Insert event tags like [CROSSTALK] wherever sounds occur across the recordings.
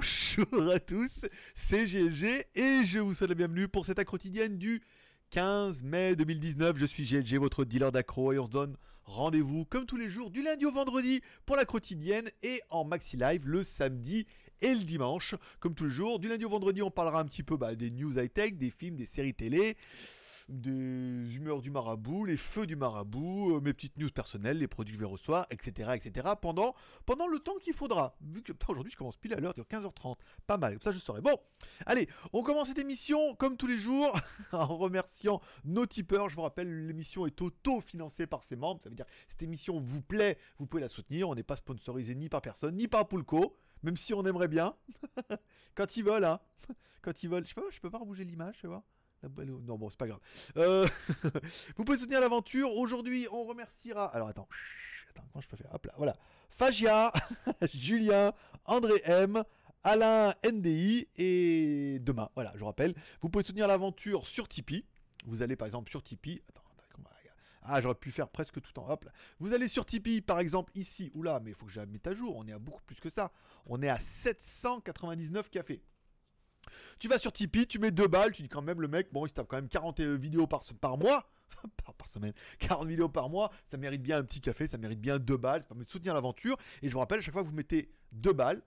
Bonjour à tous, c'est GLG et je vous souhaite la bienvenue pour cette quotidienne du 15 mai 2019. Je suis GLG, votre dealer d'accro et on se donne rendez-vous comme tous les jours du lundi au vendredi pour la quotidienne et en maxi live le samedi et le dimanche. Comme tous les jours, du lundi au vendredi, on parlera un petit peu bah, des news high-tech, des films, des séries télé des humeurs du marabout, les feux du marabout, euh, mes petites news personnelles, les produits que je vais recevoir, etc. etc. pendant, pendant le temps qu'il faudra. Vu que aujourd'hui je commence pile à l'heure, 15h30. Pas mal, comme ça je saurai. Bon, allez, on commence cette émission comme tous les jours [LAUGHS] en remerciant nos tipeurs. Je vous rappelle, l'émission est auto-financée par ses membres. Ça veut dire que cette émission vous plaît, vous pouvez la soutenir. On n'est pas sponsorisé ni par personne, ni par Poulco même si on aimerait bien. [LAUGHS] Quand ils veulent, hein. Quand ils veulent. Je peux, je peux pas rebouger l'image, tu vois. Non, bon, c'est pas grave. Euh, [LAUGHS] vous pouvez soutenir l'aventure. Aujourd'hui, on remerciera. Alors, attends. Attends, comment je peux faire? Hop là, voilà. Fagia, [LAUGHS] Julien, André M, Alain NDI et demain. Voilà, je rappelle. Vous pouvez soutenir l'aventure sur Tipeee. Vous allez par exemple sur Tipeee. Attends, ah, j'aurais pu faire presque tout en hop. Là. Vous allez sur Tipeee, par exemple, ici ou là, mais il faut que je la mette à jour. On est à beaucoup plus que ça. On est à 799 cafés. Tu vas sur Tipeee, tu mets deux balles, tu dis quand même le mec, bon, il se tape quand même 40 euh, vidéos par, mois. [LAUGHS] par, semaine, 40 vidéos par mois, ça mérite bien un petit café, ça mérite bien deux balles, ça permet de soutenir l'aventure. Et je vous rappelle, à chaque fois que vous mettez deux balles,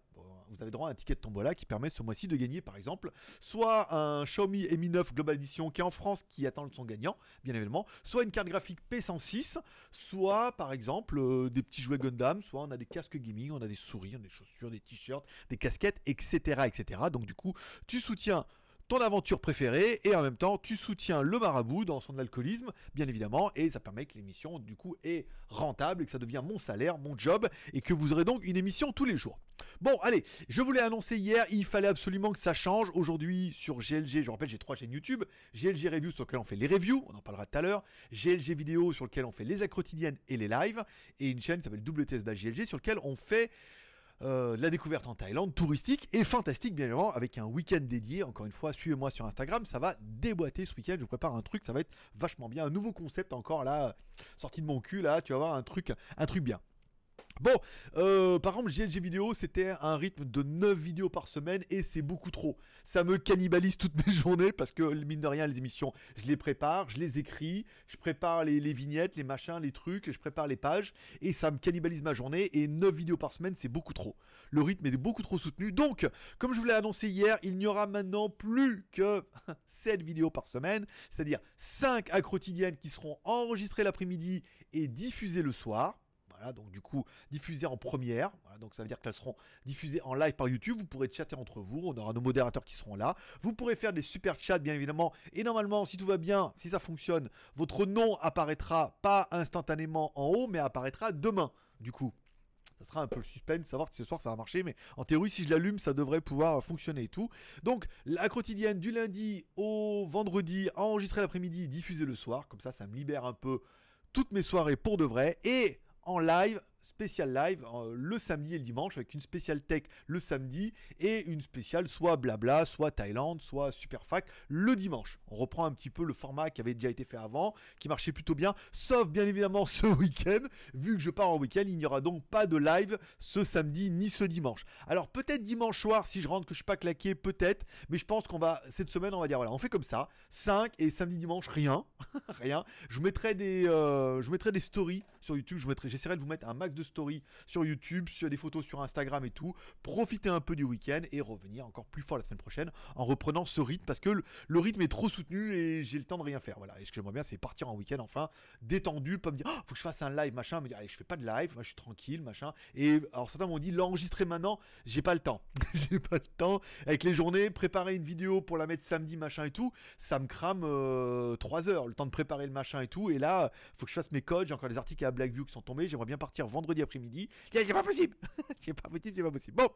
vous avez droit à un ticket de tombola qui permet ce mois-ci de gagner par exemple soit un Xiaomi Mi 9 Global Edition qui est en France qui attend son gagnant, bien évidemment, soit une carte graphique P106, soit par exemple euh, des petits jouets Gundam, soit on a des casques gaming, on a des souris, on a des chaussures, des t-shirts, des casquettes, etc., etc. Donc du coup, tu soutiens ton aventure préférée et en même temps tu soutiens le marabout dans son alcoolisme bien évidemment et ça permet que l'émission du coup est rentable et que ça devient mon salaire, mon job et que vous aurez donc une émission tous les jours. Bon allez, je vous l'ai annoncé hier, il fallait absolument que ça change. Aujourd'hui sur GLG, je rappelle j'ai trois chaînes YouTube, GLG Review sur lequel on fait les reviews, on en parlera tout à l'heure, GLG Vidéo sur lequel on fait les quotidiennes et les lives et une chaîne qui s'appelle WTS GLG sur lequel on fait euh, la découverte en Thaïlande, touristique et fantastique bien évidemment, avec un week-end dédié. Encore une fois, suivez-moi sur Instagram, ça va déboîter ce week-end. Je vous prépare un truc, ça va être vachement bien. Un nouveau concept encore là, sorti de mon cul là, tu vas voir un truc, un truc bien. Bon, euh, par exemple, GLG vidéo, c'était un rythme de 9 vidéos par semaine et c'est beaucoup trop. Ça me cannibalise toutes mes [LAUGHS] journées parce que, mine de rien, les émissions, je les prépare, je les écris, je prépare les, vignettes, les machins, les trucs, je prépare les pages et ça me cannibalise ma journée et 9 vidéos par semaine, c'est beaucoup trop. Le rythme est beaucoup trop soutenu. Donc, comme je vous l'ai annoncé hier, il n'y aura maintenant plus que [LAUGHS] 7 vidéos par semaine, c'est-à-dire 5 à quotidiennes qui seront enregistrées l'après-midi et diffusées le soir donc du coup, diffusées en première. donc ça veut dire qu'elles seront diffusées en live par YouTube. Vous pourrez chatter entre vous. On aura nos modérateurs qui seront là. Vous pourrez faire des super chats, bien évidemment. Et normalement, si tout va bien, si ça fonctionne, votre nom apparaîtra pas instantanément en haut, mais apparaîtra demain. Du coup, ça sera un peu le suspense, savoir si ce soir ça va marcher, mais en théorie, si je l'allume, ça devrait pouvoir fonctionner et tout. Donc, la quotidienne du lundi au vendredi, enregistrée l'après-midi, diffusée le soir, comme ça, ça me libère un peu toutes mes soirées pour de vrai. Et en live spécial live euh, le samedi et le dimanche avec une spéciale tech le samedi et une spéciale soit blabla, soit Thaïlande, soit Superfac le dimanche. On reprend un petit peu le format qui avait déjà été fait avant, qui marchait plutôt bien, sauf bien évidemment ce [LAUGHS] week-end. Vu que je pars en week-end, il n'y aura donc pas de live ce samedi ni ce dimanche. Alors peut-être dimanche soir si je rentre que je suis pas claqué, peut-être, mais je pense qu'on va cette semaine on va dire voilà, on fait comme ça, 5 et samedi dimanche rien, [LAUGHS] rien. Je mettrai des euh, je mettrai des stories sur YouTube, je j'essaierai de vous mettre un max de stories sur YouTube, sur des photos sur Instagram et tout. Profiter un peu du week-end et revenir encore plus fort la semaine prochaine en reprenant ce rythme parce que le, rythme est trop soutenu et j'ai le temps de rien faire. Voilà. Et ce que j'aimerais bien, c'est partir en week-end enfin détendu, pas me dire, oh, faut que je fasse un live, machin, dire, allez, je fais pas de live, moi je suis tranquille, machin. Et alors certains m'ont dit, l'enregistrer maintenant, j'ai pas le temps. [LAUGHS] j'ai pas le temps. Avec les journées, préparer une vidéo pour la mettre samedi, machin et tout, ça me crame 3 euh, heures, le temps de préparer le machin et tout. Et là, faut que je fasse mes codes, j'ai encore des articles à Blackview qui sont tombés, j'aimerais bien partir vendredi après-midi. C'est pas possible [LAUGHS] C'est pas possible, c'est pas possible. Bon,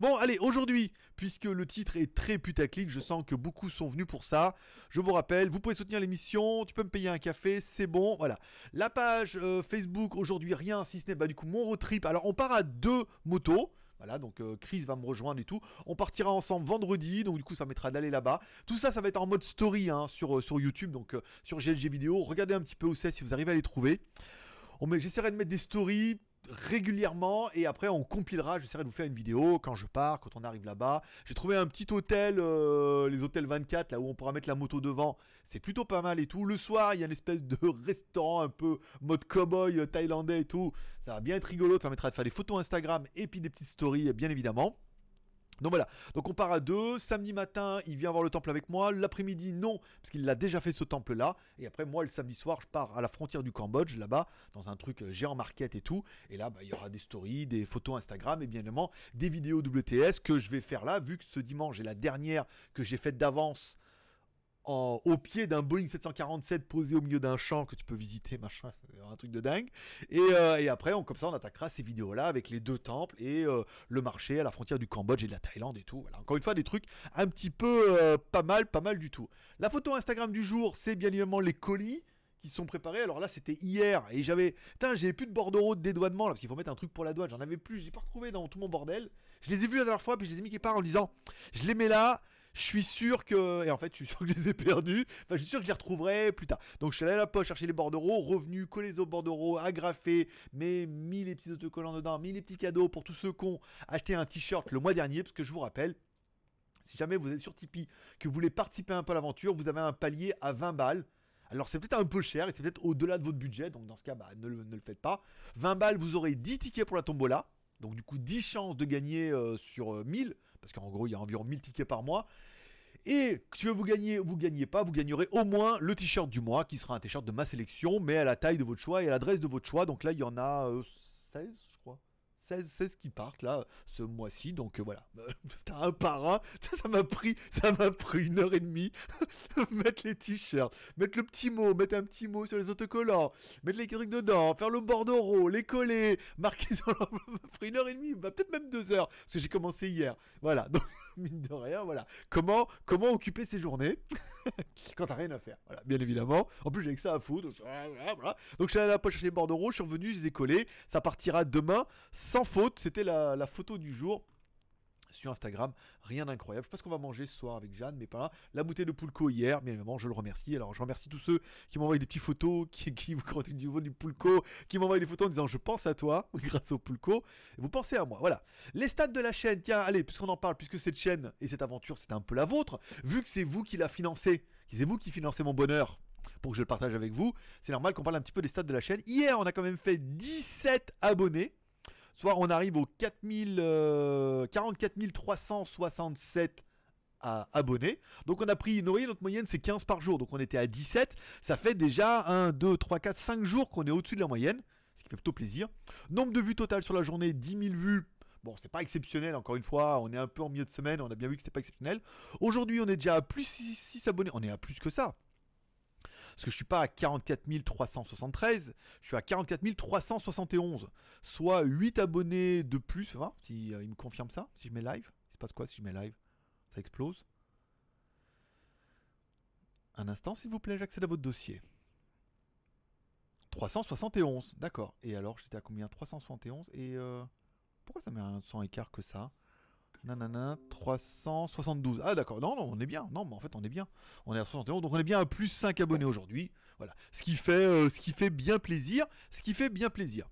bon allez, aujourd'hui, puisque le titre est très putaclic, je sens que beaucoup sont venus pour ça. Je vous rappelle, vous pouvez soutenir l'émission, tu peux me payer un café, c'est bon, voilà. La page euh, Facebook, aujourd'hui, rien, si ce n'est bah, du coup mon road trip. Alors, on part à deux motos. Voilà, donc euh, Chris va me rejoindre et tout. On partira ensemble vendredi, donc du coup ça permettra d'aller là-bas. Tout ça, ça va être en mode story hein, sur, euh, sur YouTube, donc sur GLG vidéo. Regardez un petit peu où c'est si vous arrivez à les trouver. J'essaierai de mettre des stories régulièrement et après on compilera, j'essaierai de vous faire une vidéo quand je pars, quand on arrive là-bas. J'ai trouvé un petit hôtel, euh, les hôtels 24, là où on pourra mettre la moto devant, c'est plutôt pas mal et tout. Le soir, il y a une espèce de [LAUGHS] restaurant un peu mode cowboy euh, thaïlandais et tout. Ça va bien être rigolo, permettra de faire des photos Instagram et puis des petites stories bien évidemment. Donc voilà, donc on part à deux. Samedi matin, il vient voir le temple avec moi. L'après-midi, non, parce qu'il l'a déjà fait ce temple-là. Et après, moi, le samedi soir, je pars à la frontière du Cambodge, là-bas, dans un truc euh, géant market et tout. Et là, bah, il y aura des stories, des photos Instagram et bien évidemment des vidéos WTS que je vais faire là, vu que ce dimanche est la dernière que j'ai faite d'avance au pied d'un Boeing 747 posé au milieu d'un champ que tu peux visiter, [LAUGHS] machin, un truc de dingue. Et, euh, après, on, comme ça, on attaquera ces vidéos-là avec les deux temples et euh, le marché à la frontière du Cambodge et de la Thaïlande et tout. Encore une fois, des trucs un petit peu euh, pas mal, pas mal du tout. La photo Instagram du jour, c'est bien évidemment les colis qui sont préparés. Alors là, c'était hier et j'avais, putain, j'avais plus de bordereau de dédouanement parce qu'il faut mettre un truc pour la douane. J'en avais plus, j'ai pas retrouvé dans tout mon bordel. Je les ai vus la dernière fois puis je les ai mis quelque part en disant, je les mets là je suis sûr que. Et en fait, je suis sûr que je les ai perdus. Enfin, je suis sûr que je les retrouverai plus tard. Donc, je suis allé à la poche chercher les bordereaux, revenu, les autres bordereaux, agrafé, mais mis les petits autocollants dedans, mis les petits cadeaux pour tous ceux qui ont acheté un t-shirt le mois dernier. Parce que je vous rappelle, si jamais vous êtes sur Tipeee, que vous voulez participer un peu à l'aventure, vous avez un palier à 20 balles. Alors c'est peut-être un peu cher et c'est peut-être au-delà de votre budget, donc dans ce cas, bah, ne, le, faites pas. 20 balles, vous aurez 10 tickets pour la tombola. Donc du coup 10 chances de gagner euh, sur 1000, euh, parce qu'en gros il y a environ 1000 tickets par mois. Et que vous gagnez ou vous gagnez pas, vous gagnerez au moins le t-shirt du mois, qui sera un t-shirt de ma sélection, mais à la taille de votre choix et à l'adresse de votre choix. Donc là il y en a 16, euh, 16, 16 qui partent là ce mois-ci. Donc euh, voilà, [LAUGHS] t'as un par un. [LAUGHS] Ça m'a pris, ça m'a pris une heure et demie. [LAUGHS] mettre les t-shirts, mettre le petit mot, mettre un petit mot sur les autocollants, mettre les trucs dedans, faire le bordereau, les coller, marquer sur leur... Ça m'a pris une heure et demie, bah, peut-être même deux heures, parce que j'ai commencé hier. Voilà, donc mine de rien, voilà. Comment, comment occuper ces journées? [LAUGHS] quand t'as rien à faire. Voilà, bien évidemment. En plus, j'ai que ça à foutre. Donc, je suis allé à la poche chercher les bordereaux, je suis revenu, je les ai collés. Ça partira demain sans faute. C'était la, photo du jour sur Instagram. Rien d'incroyable. Je ce qu'on va manger ce soir avec Jeanne, mais pas là. La bouteille de Poulco hier, bien évidemment, je le remercie. Alors, je remercie tous ceux qui m'envoient des petites photos, [LAUGHS] qui, qui du niveau du Poulco, qui m'envoient des photos en disant je pense à toi, [LAUGHS] grâce au Poulco. vous pensez à moi. Voilà. Les stats de la chaîne, tiens, allez, puisqu'on en parle, puisque cette chaîne et cette aventure, c'est un peu la vôtre, vu que c'est vous qui la financez, c'est vous qui financez mon bonheur pour que je le partage avec vous, c'est normal qu'on parle un petit peu des stats de la chaîne. Hier, on a quand même fait 17 abonnés. Soit on arrive aux 4000, 44 367 abonnés. Donc on a pris, vous voyez, notre moyenne c'est 15 par jour. Donc on était à 17. Ça fait déjà 1, 2, 3, 4, 5 jours qu'on est au-dessus de la moyenne. Ce qui fait plutôt plaisir. Nombre de vues totales sur la journée, 10 000 vues. Bon, c'est pas exceptionnel, encore une fois, on est un peu en milieu de semaine, on a bien vu que c'était pas exceptionnel. Aujourd'hui, on est déjà à plus 6 abonnés, on est à plus que ça. Parce que je suis pas à 44 373, je suis à 44 371. Soit 8 abonnés de plus. Hein, si euh, il me confirme ça, si je mets live. Il se passe quoi si je mets live? Ça explose? Un instant, s'il vous plaît, j'accède à votre dossier. 371, d'accord. Et alors, j'étais à combien? 371 et... Euh, pourquoi ça met un 100 écart que ça? Nanana, 372. Ah d'accord, non, non, on est bien. Non, mais en fait, on est bien. On est à 71, donc on est bien à plus 5 abonnés aujourd'hui. Voilà. Ce qui, fait, euh, ce qui fait bien plaisir. Ce qui fait bien plaisir.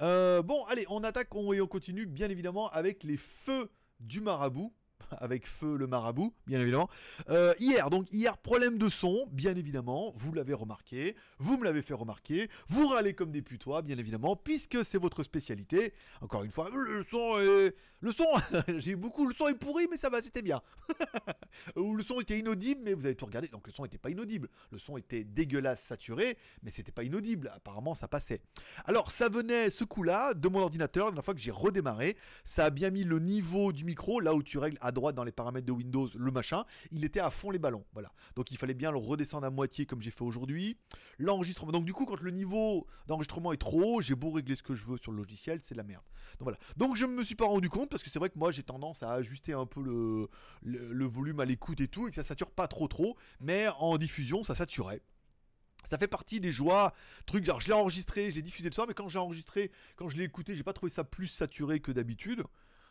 Euh, bon, allez, on attaque et on continue, bien évidemment, avec les feux du marabout. [LAUGHS] avec Feu le marabout, bien évidemment. Euh, hier, donc hier, problème de son, bien évidemment, vous l'avez remarqué, vous me l'avez fait remarquer, vous râlez comme des putois, bien évidemment, puisque c'est votre spécialité. Encore une fois, le son est... Le son, [LAUGHS] j'ai beaucoup, le son est pourri, mais ça va, c'était bien. [LAUGHS] Ou le son était inaudible, mais vous avez tout regardé, donc le son n'était pas inaudible. Le son était dégueulasse, saturé, mais c'était pas inaudible. Apparemment, ça passait. Alors, ça venait, ce coup-là, de mon ordinateur, la fois que j'ai redémarré, ça a bien mis le niveau du micro, là où tu règles droite dans les paramètres de Windows le machin, il était à fond les ballons. Voilà. Donc il fallait bien le redescendre à moitié comme j'ai fait aujourd'hui. L'enregistrement. Donc du coup, quand le niveau d'enregistrement est trop haut, j'ai beau régler ce que je veux sur le logiciel, c'est de la merde. Donc voilà. Donc je me suis pas rendu compte parce que c'est vrai que moi j'ai tendance à ajuster un peu le, le, volume à l'écoute et tout et que ça sature pas trop trop, mais en diffusion ça saturait. Ça fait partie des joies, trucs genre je l'ai enregistré, j'ai diffusé le soir, mais quand j'ai enregistré, quand je l'ai écouté, j'ai pas trouvé ça plus saturé que d'habitude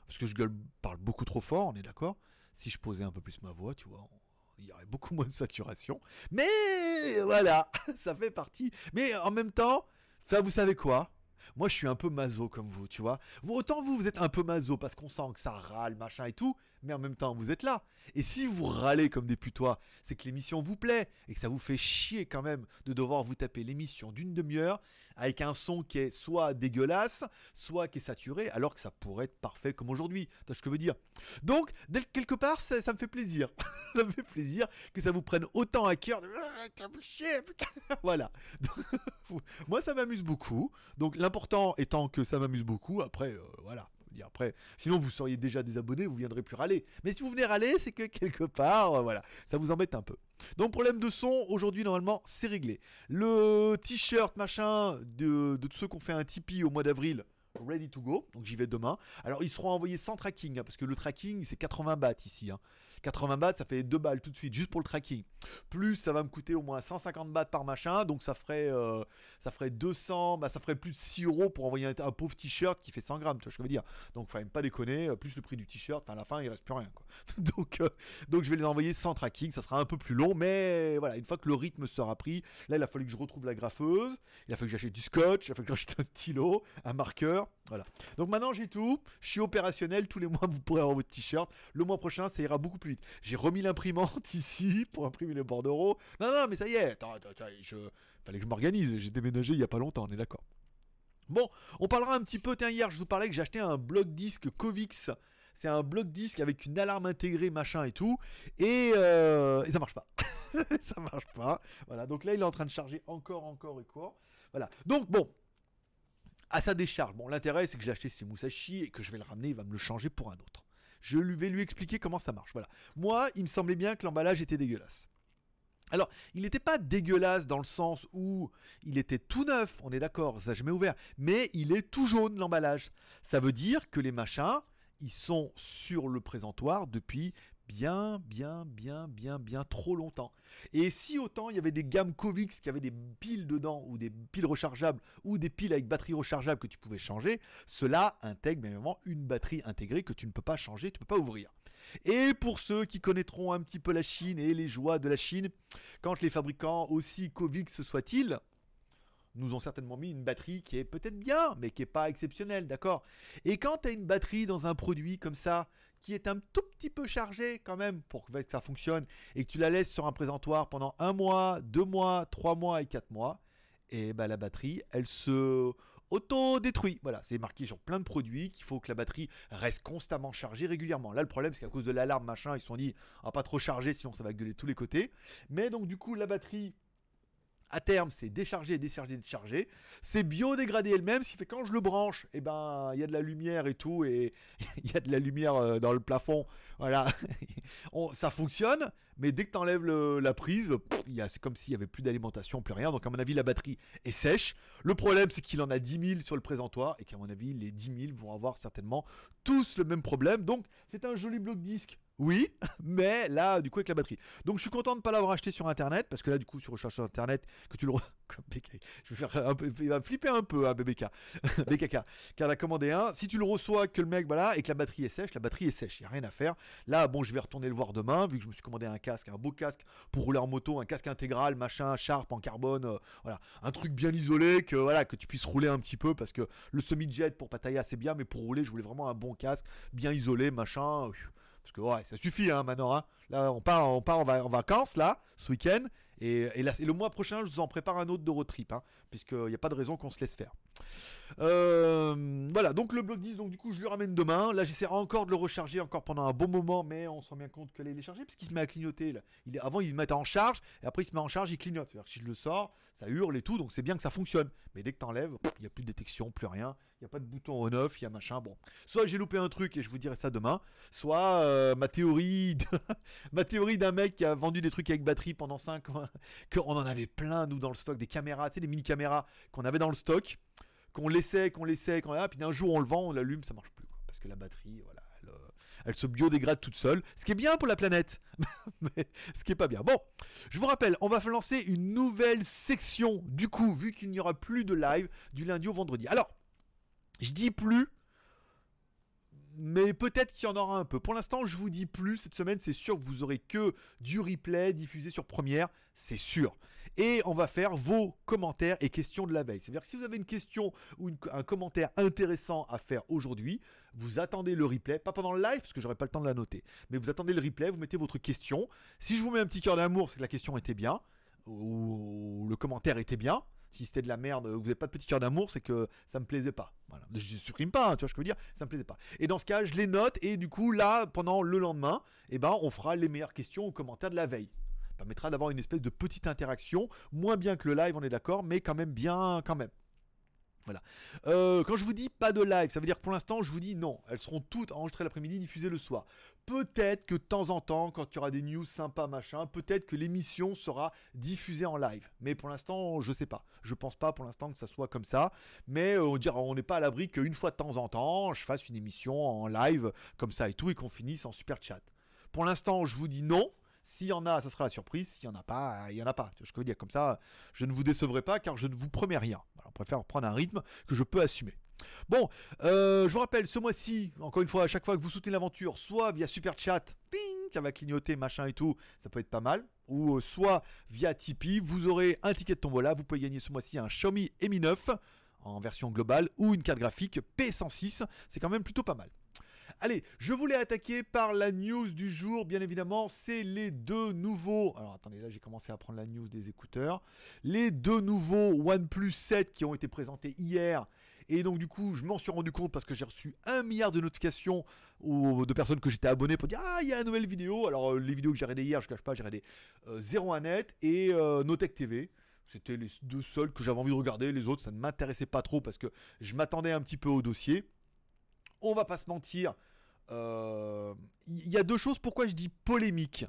parce que je gueule, parle beaucoup trop fort, on est d'accord. Si je posais un peu plus ma voix, tu vois, il y aurait beaucoup [LAUGHS] moins de saturation. Mais voilà, [LAUGHS] ça fait partie. Mais en même temps, ça, vous savez quoi? Moi je suis un peu maso comme vous, tu vois. Autant vous, vous êtes un peu maso parce qu'on sent que ça râle, machin et tout, mais en même temps, vous êtes là. Et si vous râlez comme des putois, c'est que l'émission vous plaît et que ça vous fait chier quand même de devoir vous taper l'émission d'une demi-heure avec un son qui est soit dégueulasse, soit qui est saturé, alors que ça pourrait être parfait comme aujourd'hui. Tu ce que je veux dire Donc, quelque part, ça, me fait plaisir. [LAUGHS] ça me fait plaisir que ça vous prenne autant à cœur. De... [LAUGHS] voilà. [LAUGHS] moi, ça m'amuse beaucoup. Donc, l'important étant que ça m'amuse beaucoup. Après, euh, voilà. Après, sinon vous seriez déjà désabonné, vous viendrez plus râler. Mais si vous venez râler, c'est que quelque part, euh, voilà, ça vous embête un peu. Donc problème de son, aujourd'hui normalement c'est réglé. Le t-shirt machin de, de ceux qui ont fait un Tipeee au mois d'avril, ready to go. Donc j'y vais demain. Alors ils seront envoyés sans tracking, hein, parce que le tracking c'est 80 bahts ici. Hein. 80 bahts, ça fait 2 balles tout de suite, juste pour le tracking. Plus ça va me coûter au moins 150 bahts par machin, donc ça ferait, euh, ça ferait 200, bah ça ferait plus de 6 euros pour envoyer un, pauvre t-shirt qui fait 100 grammes, tu vois ce que je veux dire. Donc faut même pas déconner, euh, plus le prix du t-shirt, à la fin il reste plus rien quoi. [LAUGHS] donc, euh, donc je vais les envoyer sans tracking, ça sera un peu plus long, mais voilà, une fois que le rythme sera pris, là il a fallu que je retrouve la graffeuse, il a fallu que j'achète du scotch, il a fallu que j'achète un stylo, un marqueur, voilà. Donc maintenant j'ai tout, je suis opérationnel, tous les mois vous pourrez avoir votre t-shirt, le mois prochain ça ira beaucoup plus J'ai remis l'imprimante [LAUGHS] ici pour imprimer les bordereaux. Non, non, mais ça y est, attends, attends, je... fallait que je m'organise, j'ai déménagé il y a pas longtemps, on est d'accord. Bon, on parlera un petit peu, tiens, hier je vous parlais que j'ai acheté un bloc disque Covix. C'est un bloc disque avec une alarme intégrée, machin et tout. Et, euh, et ça marche pas. [LAUGHS] ça marche pas. Voilà, donc là il est en train de charger encore, encore et quoi. Voilà. Donc bon, à sa décharge. Bon, l'intérêt, c'est que j'ai acheté ces Musashi et que je vais le ramener, il va me le changer pour un autre. Je vais lui expliquer comment ça marche. Voilà. Moi, il me semblait bien que l'emballage était dégueulasse. Alors, il n'était pas dégueulasse dans le sens où il était tout neuf, on est d'accord, ça jamais ouvert, mais il est tout jaune l'emballage. Ça veut dire que les machins, ils sont sur le présentoir depuis bien, bien, bien, bien, bien trop longtemps. Et si autant il y avait des gammes Covix qui avaient des piles dedans, ou des piles rechargeables, ou des piles avec batterie rechargeable que tu pouvais changer, cela intègre bien évidemment une batterie intégrée que tu ne peux pas changer, tu ne peux pas ouvrir. Et pour ceux qui connaîtront un petit peu la Chine et les joies de la Chine, quand les fabricants, aussi Covix soient-ils, nous ont certainement mis une batterie qui est peut-être bien, mais qui n'est pas exceptionnelle, d'accord? Et quand tu as une batterie dans un produit comme ça, qui est un tout petit peu chargé quand même pour que ça fonctionne et que tu la laisses sur un présentoir pendant un mois, deux mois, trois mois et quatre mois, et bah la batterie, elle se auto-détruit. Voilà, c'est marqué sur plein de produits qu'il faut que la batterie reste constamment chargée régulièrement. Là, le problème, c'est qu'à cause de l'alarme, machin, ils se sont dit, on va pas trop charger, sinon ça va gueuler tous les côtés. Mais donc, du coup, la batterie à terme, c'est décharger, décharger, décharger. C'est biodégradé elle-même, ce qui fait quand je le branche, eh ben, il y a de la lumière et tout, et [LAUGHS] il y a de la lumière euh, dans le plafond. Voilà, [LAUGHS] ça fonctionne, mais dès que tu enlèves la prise, c'est comme s'il n'y avait plus d'alimentation, plus rien. Donc, à mon avis, la batterie est sèche. Le problème, c'est qu'il en a 10 000 sur le présentoir, et qu'à mon avis, les 10 000 vont avoir certainement tous le même problème. Donc, c'est un joli bloc disque oui, [LAUGHS] mais là, du coup, avec la batterie. Donc, je suis content de ne pas l'avoir acheté sur Internet, parce que là, du coup, sur recherche Internet, que tu le... [LAUGHS] je vais faire un peu... Il va flipper un peu, hein, BBK. [LAUGHS] BKK. Car a commandé un. Si tu le reçois, que le mec, voilà, et que la batterie est sèche, la batterie est sèche, il n'y a rien à faire. Là, bon, je vais retourner le voir demain, vu que je me suis commandé un un beau casque pour rouler en moto, un casque intégral, machin, Sharp en carbone, euh, voilà. Un truc bien isolé, que, voilà, que tu puisses rouler un petit peu, parce que le semi-jet pour Pattaya, c'est bien, mais pour rouler, je voulais vraiment un bon casque, bien isolé, machin. Parce que ouais, ça suffit hein, maintenant. Hein. Là, on part, on part en, vacances là, ce week-end. Et, et, le mois prochain, je vous en prépare un autre de road trip. Hein, Puisqu'il n'y a pas de raison qu'on se laisse faire. Euh, voilà, donc le bloc 10, donc du coup, je le ramène demain. Là, j'essaie encore de le recharger encore pendant un bon moment, mais on se rend bien compte que est chargé, puisqu'il se met à clignoter. Avant, il se met en charge, et après, il se met en charge, il clignote. C'est-à-dire que si je le sors, ça hurle et tout, donc c'est bien que ça fonctionne. Mais dès que tu enlèves, il n'y a plus de détection, plus rien. Il n'y a pas de bouton on-off, il y a machin. Bon, soit j'ai loupé un truc et je vous dirai ça demain, soit euh, ma théorie [LAUGHS] ma théorie d'un mec qui a vendu des trucs avec batterie pendant 5 ans, [LAUGHS] qu'on en avait plein, nous, dans le stock, des caméras, tu sais, des mini-caméras qu'on avait dans le stock qu'on laissait, qu'on laissait, qu'on puis d'un jour on le vend, on l'allume, ça marche plus, parce que la batterie, voilà, elle, euh, elle, se biodégrade toute seule, ce qui est bien pour la planète, [LAUGHS] mais ce qui est pas bien. Bon, je vous rappelle, on va lancer une nouvelle section, du coup, vu qu'il n'y aura plus de live du lundi au vendredi. Alors, je dis plus, mais peut-être qu'il y en aura un peu. Pour l'instant, je vous dis plus. Cette semaine, c'est sûr que vous aurez que du replay diffusé sur Première, c'est sûr. Et on va faire vos commentaires et questions de la veille. C'est-à-dire que si vous avez une question ou un commentaire intéressant à faire aujourd'hui, vous attendez le replay, pas pendant le live parce que j'aurai pas le temps de la noter, mais vous attendez le replay, vous mettez votre question. Si je vous mets un petit cœur d'amour, c'est que la question était bien ou le commentaire était bien. Si c'était de la merde, vous n'avez pas de petit cœur d'amour, c'est que ça me plaisait pas. Voilà. Je supprime pas, hein, tu vois ce que je veux dire, ça me plaisait pas. Et dans ce cas, je les note et du coup là, pendant le lendemain, eh ben, on fera les meilleures questions aux commentaires de la veille. Permettra d'avoir une espèce de petite interaction, moins bien que le live, on est d'accord, mais quand même bien, quand même. Voilà. Euh, quand je vous dis pas de live, ça veut dire que pour l'instant, je vous dis non. Elles seront toutes enregistrées l'après-midi, diffusées le soir. Peut-être que de temps en temps, quand il y aura des news sympas, machin, peut-être que l'émission sera diffusée en live. Mais pour l'instant, je sais pas. Je pense pas pour l'instant que ça soit comme ça. Mais euh, on dira, on n'est pas à l'abri qu'une fois de temps en temps, je fasse une émission en live comme ça et tout, et qu'on finisse en super chat. Pour l'instant, je vous dis non. S'il y en a, ça sera la surprise. S'il n'y en a pas, il n'y en a pas. Je peux dire comme ça, je ne vous décevrai pas car je ne vous promets rien. on préfère prendre un rythme que je peux assumer. Bon, euh, je vous rappelle, ce mois-ci, encore une fois, à chaque fois que vous soutenez l'aventure, soit via Super Chat, ça va clignoter, machin et tout, ça peut être pas mal, ou euh, soit via Tipeee, vous aurez un ticket de tombola, vous pouvez gagner ce mois-ci un Xiaomi Mi 9 en version globale ou une carte graphique P106, c'est quand même plutôt pas mal. Allez, je voulais attaquer par la news du jour, bien évidemment, c'est les deux nouveaux. Alors attendez, là j'ai commencé à prendre la news des écouteurs. Les deux nouveaux OnePlus 7 qui ont été présentés hier. Et donc du coup, je m'en suis rendu compte parce que j'ai reçu un milliard de notifications de personnes que j'étais abonné pour dire ah il y a une nouvelle vidéo. Alors euh, les vidéos que j'ai regardées hier, je ne cache pas, j'ai regardé euh, 01net et euh, Notech TV. C'était les deux seuls que j'avais envie de regarder. Les autres, ça ne m'intéressait pas trop parce que je m'attendais un petit peu au dossier. On va pas se mentir, il euh, y a deux choses. Pourquoi je dis polémique?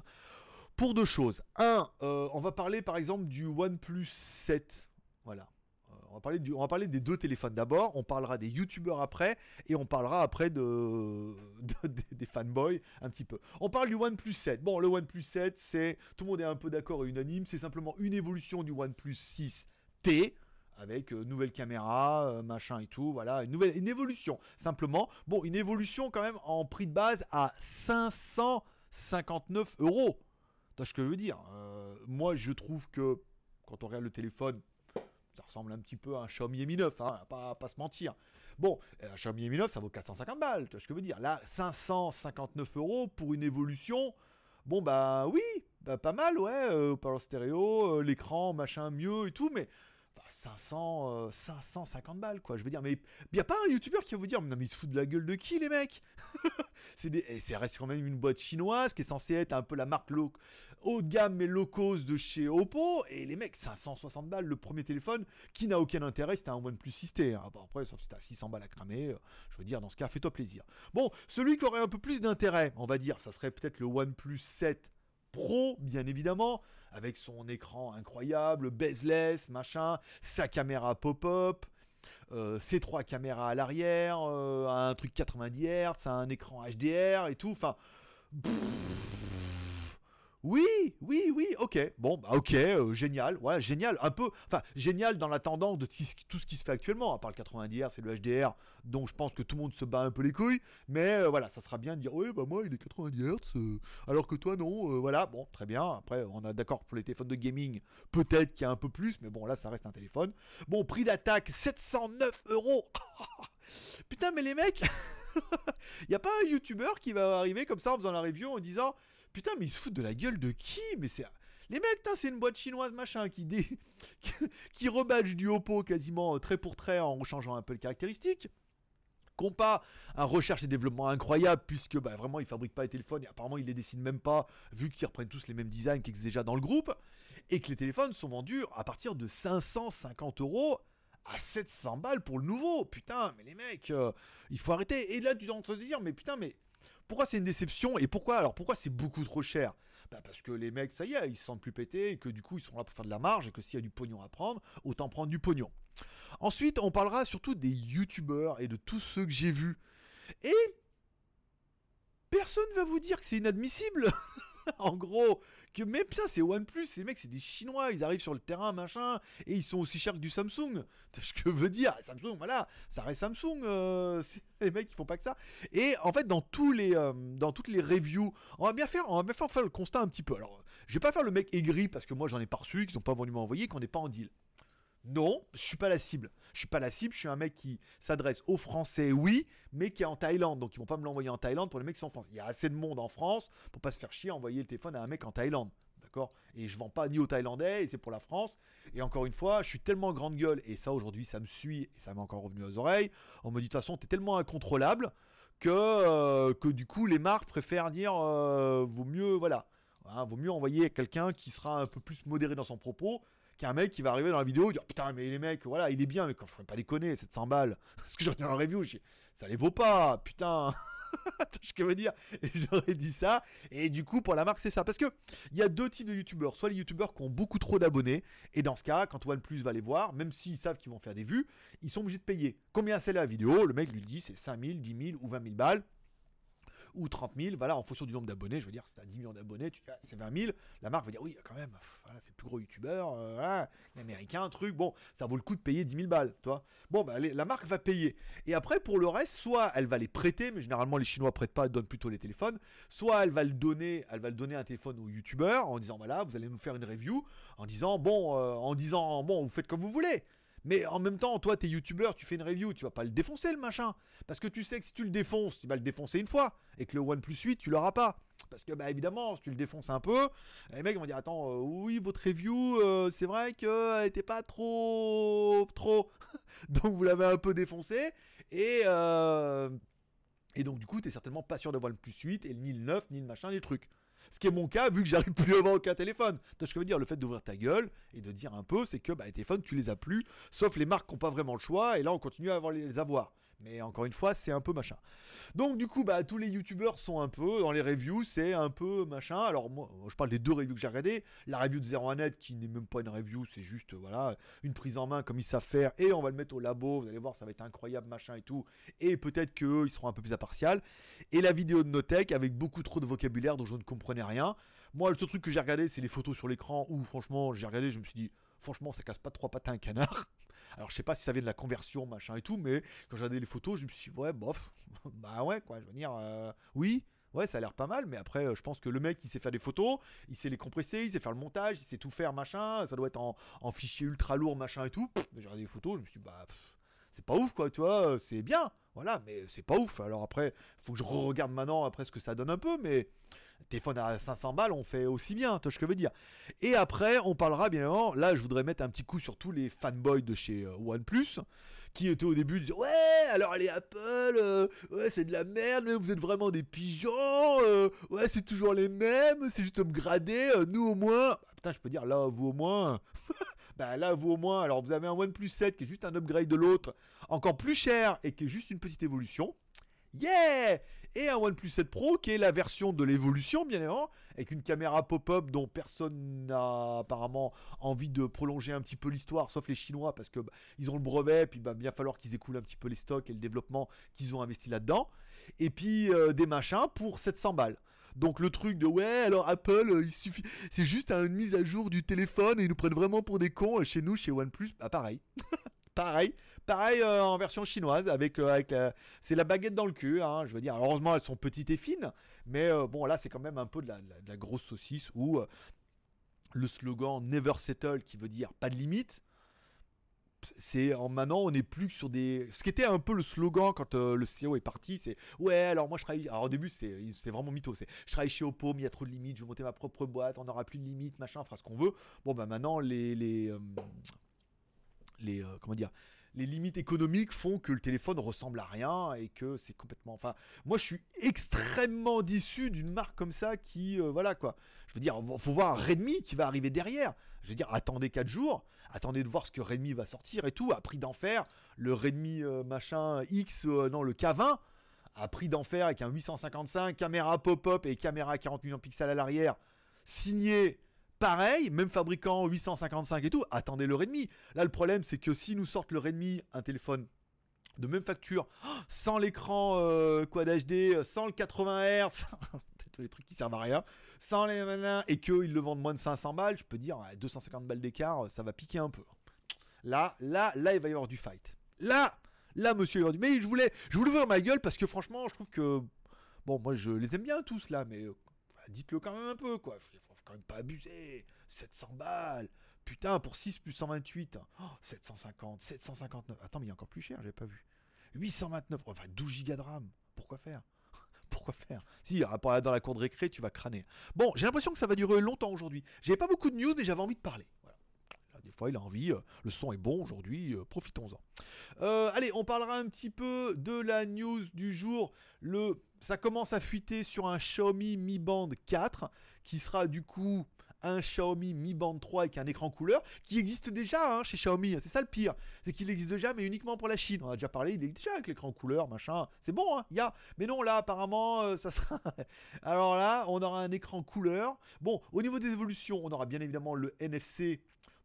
Pour deux choses. Un, euh, on va parler par exemple du OnePlus 7. Voilà. Euh, on va, parler on va parler des deux téléphones d'abord, on parlera des youtubeurs après, et on parlera après de, [LAUGHS] des fanboys un petit peu. On parle du OnePlus 7. Bon, le OnePlus 7, c'est, tout le monde est un peu d'accord et unanime, c'est simplement une évolution du OnePlus 6T avec euh, nouvelle caméra, euh, machin et tout, voilà, une nouvelle, une évolution, simplement. Bon, une évolution quand même en prix de base à 559 euros. Tu ce que je veux dire euh, Moi, je trouve que quand on regarde le téléphone, ça ressemble un petit peu à un Xiaomi Mi 9, hein, pas, pas se mentir. Bon, un Xiaomi Mi 9, ça vaut 450 balles, tu vois ce que je veux dire Là, 559 euros pour une évolution. Bon, bah oui, bah, pas mal, ouais, parole stéréo, l'écran, machin, mieux et tout, mais 500, 550 euh, balles, quoi. Je veux dire, mais il a pas un youtubeur qui va vous dire, non, mais ils se foutent de la gueule de qui, les mecs [LAUGHS] C'est des... Et ça reste quand même une boîte chinoise qui est censée être un peu la marque low... haut de gamme, mais low cost de chez Oppo. Et les mecs, 560 balles, le premier téléphone qui n'a aucun intérêt, c'était un OnePlus 6T. Hein. après, sauf si à 600 balles à cramer, euh, je veux dire, dans ce cas, fais-toi plaisir. Bon, celui qui aurait un peu plus d'intérêt, on va dire, ça serait peut-être le OnePlus 7 Pro, bien évidemment avec son écran incroyable, bezeless, machin, sa caméra pop-up, euh, ses trois caméras à l'arrière, euh, un truc 90 Hz, un écran HDR et tout. Enfin, oui, oui, oui, ok. Bon, bah, ok, euh, génial. Ouais, génial. Un peu, enfin, génial dans la tendance de tout ce qui se fait actuellement. À part le 90 Hz et le HDR, dont je pense que tout le monde se bat un peu les couilles. Mais euh, voilà, ça sera bien de dire, oui, bah moi, il est 90 Hz, euh, alors que toi, non. voilà, bon, très bien. Après, on a d'accord pour les téléphones de gaming, peut-être qu'il y a un peu plus, mais bon, là, ça reste un téléphone. Bon, prix d'attaque, 709 euros. [LAUGHS] Putain, mais les mecs, [LAUGHS] il n'y a pas un youtubeur qui va arriver comme ça en faisant la review en disant Putain, mais ils se foutent de la gueule de qui? Mais c'est. Les mecs, c'est une boîte chinoise machin qui, dé... [LAUGHS] qui rebadge du Oppo quasiment euh, trait pour trait en changeant un peu les caractéristiques. Compa, un recherche et développement incroyable puisque bah, vraiment ils fabriquent pas les téléphones et apparemment ils les dessinent même pas vu qu'ils reprennent tous les mêmes designs qui existent déjà dans le groupe et que les téléphones sont vendus à partir de 550 euros à 700 balles pour le nouveau. Putain, mais les mecs, euh, il faut arrêter. Et là tu es en train de dire mais putain mais pourquoi c'est une déception et pourquoi alors pourquoi c'est beaucoup trop cher? Bah Parce que les mecs, ça y est, ils se sentent plus pétés et que du coup ils sont là pour faire de la marge et que s'il y a du pognon à prendre, autant prendre du pognon. Ensuite, on parlera surtout des youtubeurs et de tous ceux que j'ai vus. Et personne va vous dire que c'est inadmissible. [LAUGHS] [LAUGHS] en gros, que mais putain, c'est OnePlus, ces mecs, c'est des Chinois, ils arrivent sur le terrain, machin, et ils sont aussi chers que du Samsung. [LAUGHS] Ce que veut dire, Samsung, voilà, ça reste Samsung, euh, [LAUGHS] les mecs, ils font pas que ça. Et en fait, dans tous les, euh, dans toutes les reviews, on va bien faire, on va bien faire, faire le constat un petit peu. Alors, je vais pas faire le mec aigri parce que moi j'en ai pas reçu, qu'ils ont pas voulu m'envoyer, qu'on n'est pas en deal. Non, je suis pas la cible. Je suis pas la cible, je suis un mec qui s'adresse aux Français, oui, mais qui est en Thaïlande. Donc ils vont pas me l'envoyer en Thaïlande pour les mecs qui sont en France. Il y a assez de monde en France pour pas se faire chier à envoyer le téléphone à un mec en Thaïlande. D'accord? Et je vends pas ni aux Thaïlandais, et c'est pour la France. Et encore une fois, je suis tellement grande gueule, et ça aujourd'hui ça me suit, et ça m'est encore revenu aux oreilles. On me dit de toute façon, t'es tellement incontrôlable que, euh, que du coup les marques préfèrent dire euh, vaut mieux, voilà. Hein, vaut mieux envoyer quelqu'un qui sera un peu plus modéré dans son propos qu'un mec qui va arriver dans la vidéo dire putain mais les mecs voilà il est bien mais quand faut pas déconner 700 balles. [LAUGHS] Ce que j'ai en review ça les vaut pas putain. [LAUGHS] Ce que je veux dire? Et j'aurais dit ça et du coup pour la marque c'est ça. Parce que il y a deux types de youtubeurs. Soit les youtubeurs qui ont beaucoup trop d'abonnés et dans ce cas quand OnePlus va les voir même s'ils savent qu'ils vont faire des vues ils sont obligés de payer. Combien c'est la vidéo? Le mec lui dit c'est 5000 10 000 ou 20 000 balles ou 30 000, voilà, en fonction du nombre d'abonnés. Je veux dire, si tu as 10 millions d'abonnés, tu c'est 20 000. La marque va dire, oui, quand même, voilà, c'est le plus gros youtubeur, euh, américain, truc. Bon, ça vaut le coup de payer 10 000 balles, toi. Bon, bah, la marque va payer. Et après, pour le reste, soit elle va les prêter, mais généralement, les Chinois prêtent pas, donnent plutôt les téléphones. Soit elle va le donner, elle va le donner un téléphone au youtubeur en disant, voilà, vous allez nous faire une review, en disant, bon, euh, en disant, bon, vous faites comme vous voulez. Mais en même temps, toi, t'es youtubeur, tu fais une review, tu vas pas le défoncer le machin. Parce que tu sais que si tu le défonces, tu vas le défoncer une fois. Et que le OnePlus 8, tu l'auras pas. Parce que, bah évidemment, si tu le défonces un peu, les mecs vont dire Attends, euh, oui, votre review, euh, c'est vrai qu'elle était pas trop. trop. [LAUGHS] donc vous l'avez un peu défoncé. Et. Euh, et donc, du coup, t'es certainement pas sûr de OnePlus 8, et ni le 9, ni le machin, des trucs. Ce qui est mon cas, vu que j'arrive plus à avoir aucun téléphone. Donc, ce que veux dire, le fait d'ouvrir ta gueule et de dire un peu, c'est que bah, les téléphones, tu les as plus, sauf les marques qui n'ont pas vraiment le choix, et là, on continue à avoir les avoir. Mais encore une fois, c'est un peu machin. Donc du coup, bah, tous les youtubeurs sont un peu, dans les reviews, c'est un peu machin. Alors moi, je parle des deux reviews que j'ai regardées. La review de 01net, qui n'est même pas une review, c'est juste, voilà, une prise en main comme ils savent faire. Et on va le mettre au labo, vous allez voir, ça va être incroyable, machin et tout. Et peut-être qu'eux, ils seront un peu plus impartial. Et la vidéo de Notech, avec beaucoup trop de vocabulaire dont je ne comprenais rien. Moi, le seul truc que j'ai regardé, c'est les photos sur l'écran, où franchement, j'ai regardé, je me suis dit, franchement, ça casse pas trois patins à un canard. [LAUGHS] Alors je sais pas si ça vient de la conversion, machin et tout, mais quand j'ai regardé les photos, je me suis dit, ouais, bof, [LAUGHS] bah ouais, quoi, je veux dire, euh, oui, ouais, ça a l'air pas mal, mais après, euh, je pense que le mec, il sait faire des photos, il sait les compresser, il sait faire le montage, il sait tout faire, machin, ça doit être en, fichier ultra lourd, machin et tout. J'ai regardé les photos, je me suis dit, bah, c'est pas ouf, quoi, tu vois, c'est bien, voilà, mais c'est pas ouf. Alors après, faut que je re-regarde maintenant après ce que ça donne un peu, mais téléphone à 500 balles, on fait aussi bien, tu vois ce que je veux dire. Et après, on parlera bien évidemment, là je voudrais mettre un petit coup sur tous les fanboys de chez euh, OnePlus, qui étaient au début, disaient ouais, alors allez Apple, euh, ouais c'est de la merde, mais vous êtes vraiment des pigeons, euh, ouais c'est toujours les mêmes, c'est juste upgradé, nous au moins, bah, putain je peux dire là vous au moins, [LAUGHS] bah là vous au moins, alors vous avez un OnePlus 7 qui est juste un upgrade de l'autre, encore plus cher et qui est juste une petite évolution. Yeah Et un OnePlus 7 Pro qui est la version de l'évolution, bien évidemment, avec une caméra pop-up dont personne n'a apparemment envie de prolonger un petit peu l'histoire, sauf les Chinois, parce que bah, ils ont le brevet, puis bah, bien falloir qu'ils écoulent un petit peu les stocks et le développement qu'ils ont investi là-dedans. Et puis euh, des machins pour 700 balles. Donc le truc de ouais alors Apple euh, il suffit c'est juste une mise à jour du téléphone et ils nous prennent vraiment pour des cons chez nous chez OnePlus bah pareil [LAUGHS] pareil Pareil euh, en version chinoise, avec, euh, avec c'est la baguette dans le cul. Hein, je veux dire, heureusement elles sont petites et fines, mais euh, bon là c'est quand même un peu de la, grosse saucisse où le slogan Never Settle, qui veut dire pas de limite, c'est en maintenant on n'est plus sur des ce qui était un peu le slogan quand le CEO est parti c'est ouais alors moi je travaille alors au début c'est vraiment mytho c'est je travaille chez Oppo mais il y a trop de limites je vais monter ma propre boîte on n'aura plus de limites machin on fera ce qu'on veut bon bah maintenant les les les comment dire les limites économiques font que le téléphone ressemble à rien et que c'est complètement. Enfin, moi, je suis extrêmement déçu d'une marque comme ça qui, euh, voilà quoi. Je veux dire, faut voir Redmi qui va arriver derrière. Je veux dire, attendez 4 jours, attendez de voir ce que Redmi va sortir et tout. À prix d'enfer, le Redmi euh, machin X, euh, non, le K20 à prix d'enfer avec un 855, caméra pop-up et caméra à 40 millions de pixels à l'arrière, signé Pareil, même fabricant 855 et tout, attendez le Redmi. Là, le problème, c'est que si nous sortent le Redmi, un téléphone de même facture, sans l'écran euh, Quad HD, sans le 80 Hz, tous les trucs qui servent à rien, sans les malins, et qu'ils le vendent moins de 500 balles, je peux dire, 250 balles d'écart, ça va piquer un peu. Là, là, là, il va y avoir du fight. Là, là, monsieur, il Mais je voulais, je voulais ouvrir ma gueule parce que franchement, je trouve que. Bon, moi, je les aime bien tous là, mais euh, dites-le quand même un peu, quoi. Faut, faut quand même pas abuser. 700 balles. Putain, pour 6 plus 128. 750, 759. Attends, mais il y a encore plus cher, j'ai pas vu. 829, enfin 12 gigas de RAM. Pourquoi faire? [LAUGHS] Pourquoi faire? Si, dans la cour de récré, tu vas crâner. Bon, j'ai l'impression que ça va durer longtemps aujourd'hui. J'avais pas beaucoup de news, mais j'avais envie de parler. Des fois, il a envie. Euh, le son est bon aujourd'hui, euh, profitons-en. Euh, allez, on parlera un petit peu de la news du jour. Le, ça commence à fuiter sur un Xiaomi Mi Band 4, qui sera du coup un Xiaomi Mi Band 3 avec un écran couleur qui existe déjà hein, chez Xiaomi. C'est ça le pire. C'est qu'il existe déjà, mais uniquement pour la Chine. On a déjà parlé, il est déjà avec l'écran couleur, machin. C'est bon, hein, y a. Mais non, là, apparemment, ça sera. [LAUGHS] Alors là, on aura un écran couleur. Bon, au niveau des évolutions, on aura bien évidemment le NFC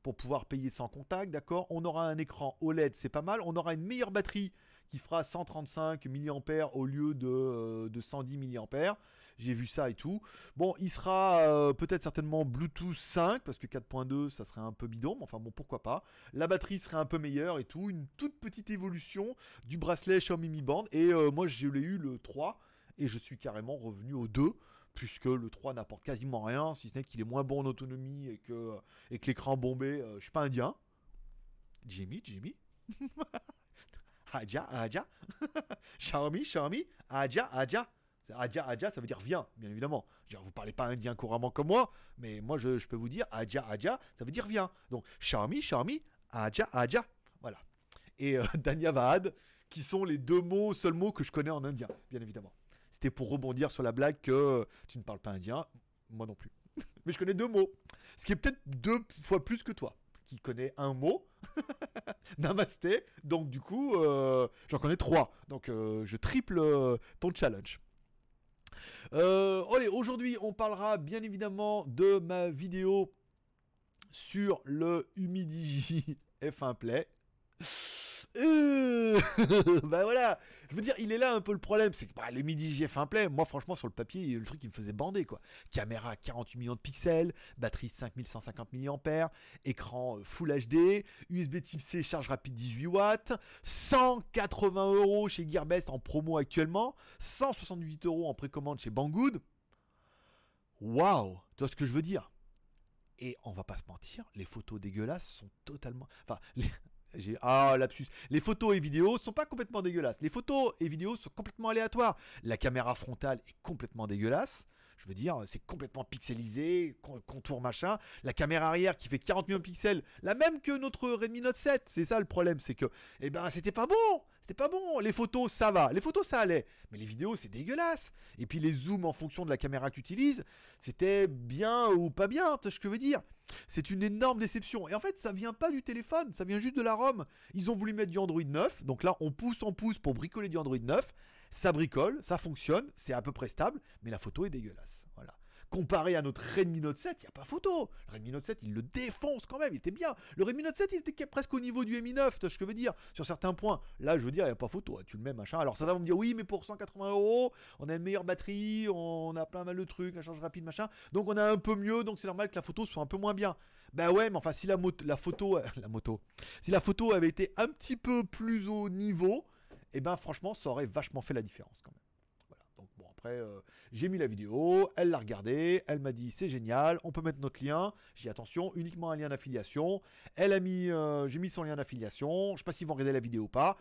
pour pouvoir payer sans contact, d'accord? On aura un écran OLED, c'est pas mal. On aura une meilleure batterie qui fera 135 mAh au lieu de, euh, de 110 mAh. J'ai vu ça et tout. Bon, il sera euh, peut-être certainement Bluetooth 5 parce que 4.2 ça serait un peu bidon, mais enfin bon, pourquoi pas. La batterie serait un peu meilleure et tout. Une toute petite évolution du bracelet Xiaomi Mi Band. Et euh, moi, je l'ai eu le 3 et je suis carrément revenu au 2 puisque le 3 n'apporte quasiment rien, si ce n'est qu'il est moins bon en autonomie et que, et que l'écran bombé, je suis pas indien. Jimmy, Jimmy [LAUGHS] Aja, Aja. Xiaomi, [LAUGHS] Xiaomi. Aja, Aja. Aja, Aja, ça veut dire viens, bien évidemment. Je vous parlez pas indien couramment comme moi, mais moi je, peux vous dire Aja, Aja, ça veut dire viens. Donc Xiaomi, Xiaomi, Aja, Aja. Voilà. Et euh, [LAUGHS] Danyavad, qui sont les deux mots, seuls mots que je connais en indien, bien évidemment. C'était pour rebondir sur la blague que tu ne parles pas indien, moi non plus. [LAUGHS] mais je connais deux mots. Ce qui est peut-être deux fois plus que toi qui connaît un mot. [LAUGHS] Namasté. Donc du coup, euh, j'en connais trois. Donc euh, je triple euh, ton challenge. allez, aujourd'hui, on parlera bien évidemment de ma vidéo sur le Humidigi [LAUGHS] F1 Play. Euh, [LAUGHS] bah voilà, je veux dire, il est là un peu le problème, c'est que bah, le midi GF1 Play, moi franchement sur le papier, le truc qui me faisait bander quoi. Caméra 48 millions de pixels, batterie 5150 mAh, écran euh, Full HD, USB Type C, charge rapide 18 watts, 180 euros chez Gearbest en promo actuellement, 178 euros en précommande chez Banggood. Waouh, tu vois ce que je veux dire? Et on va pas se mentir, les photos dégueulasses sont totalement. Ah, lapsus. Les photos et vidéos sont pas complètement dégueulasses. Les photos et vidéos sont complètement aléatoires. La caméra frontale est complètement dégueulasse. Je veux dire, c'est complètement pixelisé, contour machin. La caméra arrière qui fait 40 millions de pixels, la même que notre Redmi Note 7. C'est ça le problème, c'est que, eh ben, c'était pas bon. C'était pas bon. Les photos, ça va. Les photos, ça allait. Mais les vidéos, c'est dégueulasse. Et puis les zooms en fonction de la caméra que tu utilises, c'était bien ou pas bien, tu ce que je veux dire. C'est une énorme déception. Et en fait, ça vient pas du téléphone, ça vient juste de la ROM. Ils ont voulu mettre du Android 9. Donc là, on pousse, on pousse pour bricoler du Android 9. Ça bricole, ça fonctionne, c'est à peu près stable, mais la photo est dégueulasse. Voilà comparé à notre Redmi Note 7, il n'y a pas photo. Le Redmi Note 7, il le défonce quand même, il était bien. Le Redmi Note 7, il était presque au niveau du Mi 9, tu ce que je veux dire, sur certains points. Là, je veux dire, il n'y a pas photo, hein, tu le mets, machin. Alors, ça va me dire, oui, mais pour 180 euros, on a une meilleure batterie, on a plein mal de trucs, la charge rapide, machin. Donc, on a un peu mieux, donc c'est normal que la photo soit un peu moins bien. Ben ouais, mais enfin, si la, la photo, la moto, si la photo avait été un petit peu plus au niveau, et eh ben franchement, ça aurait vachement fait la différence quand même. Après, euh, j'ai mis la vidéo, elle l'a regardée, elle m'a dit c'est génial, on peut mettre notre lien. J'ai dit attention, uniquement un lien d'affiliation. Elle a mis, euh, j'ai mis son lien d'affiliation. Je sais pas s'ils vont regarder la vidéo ou pas.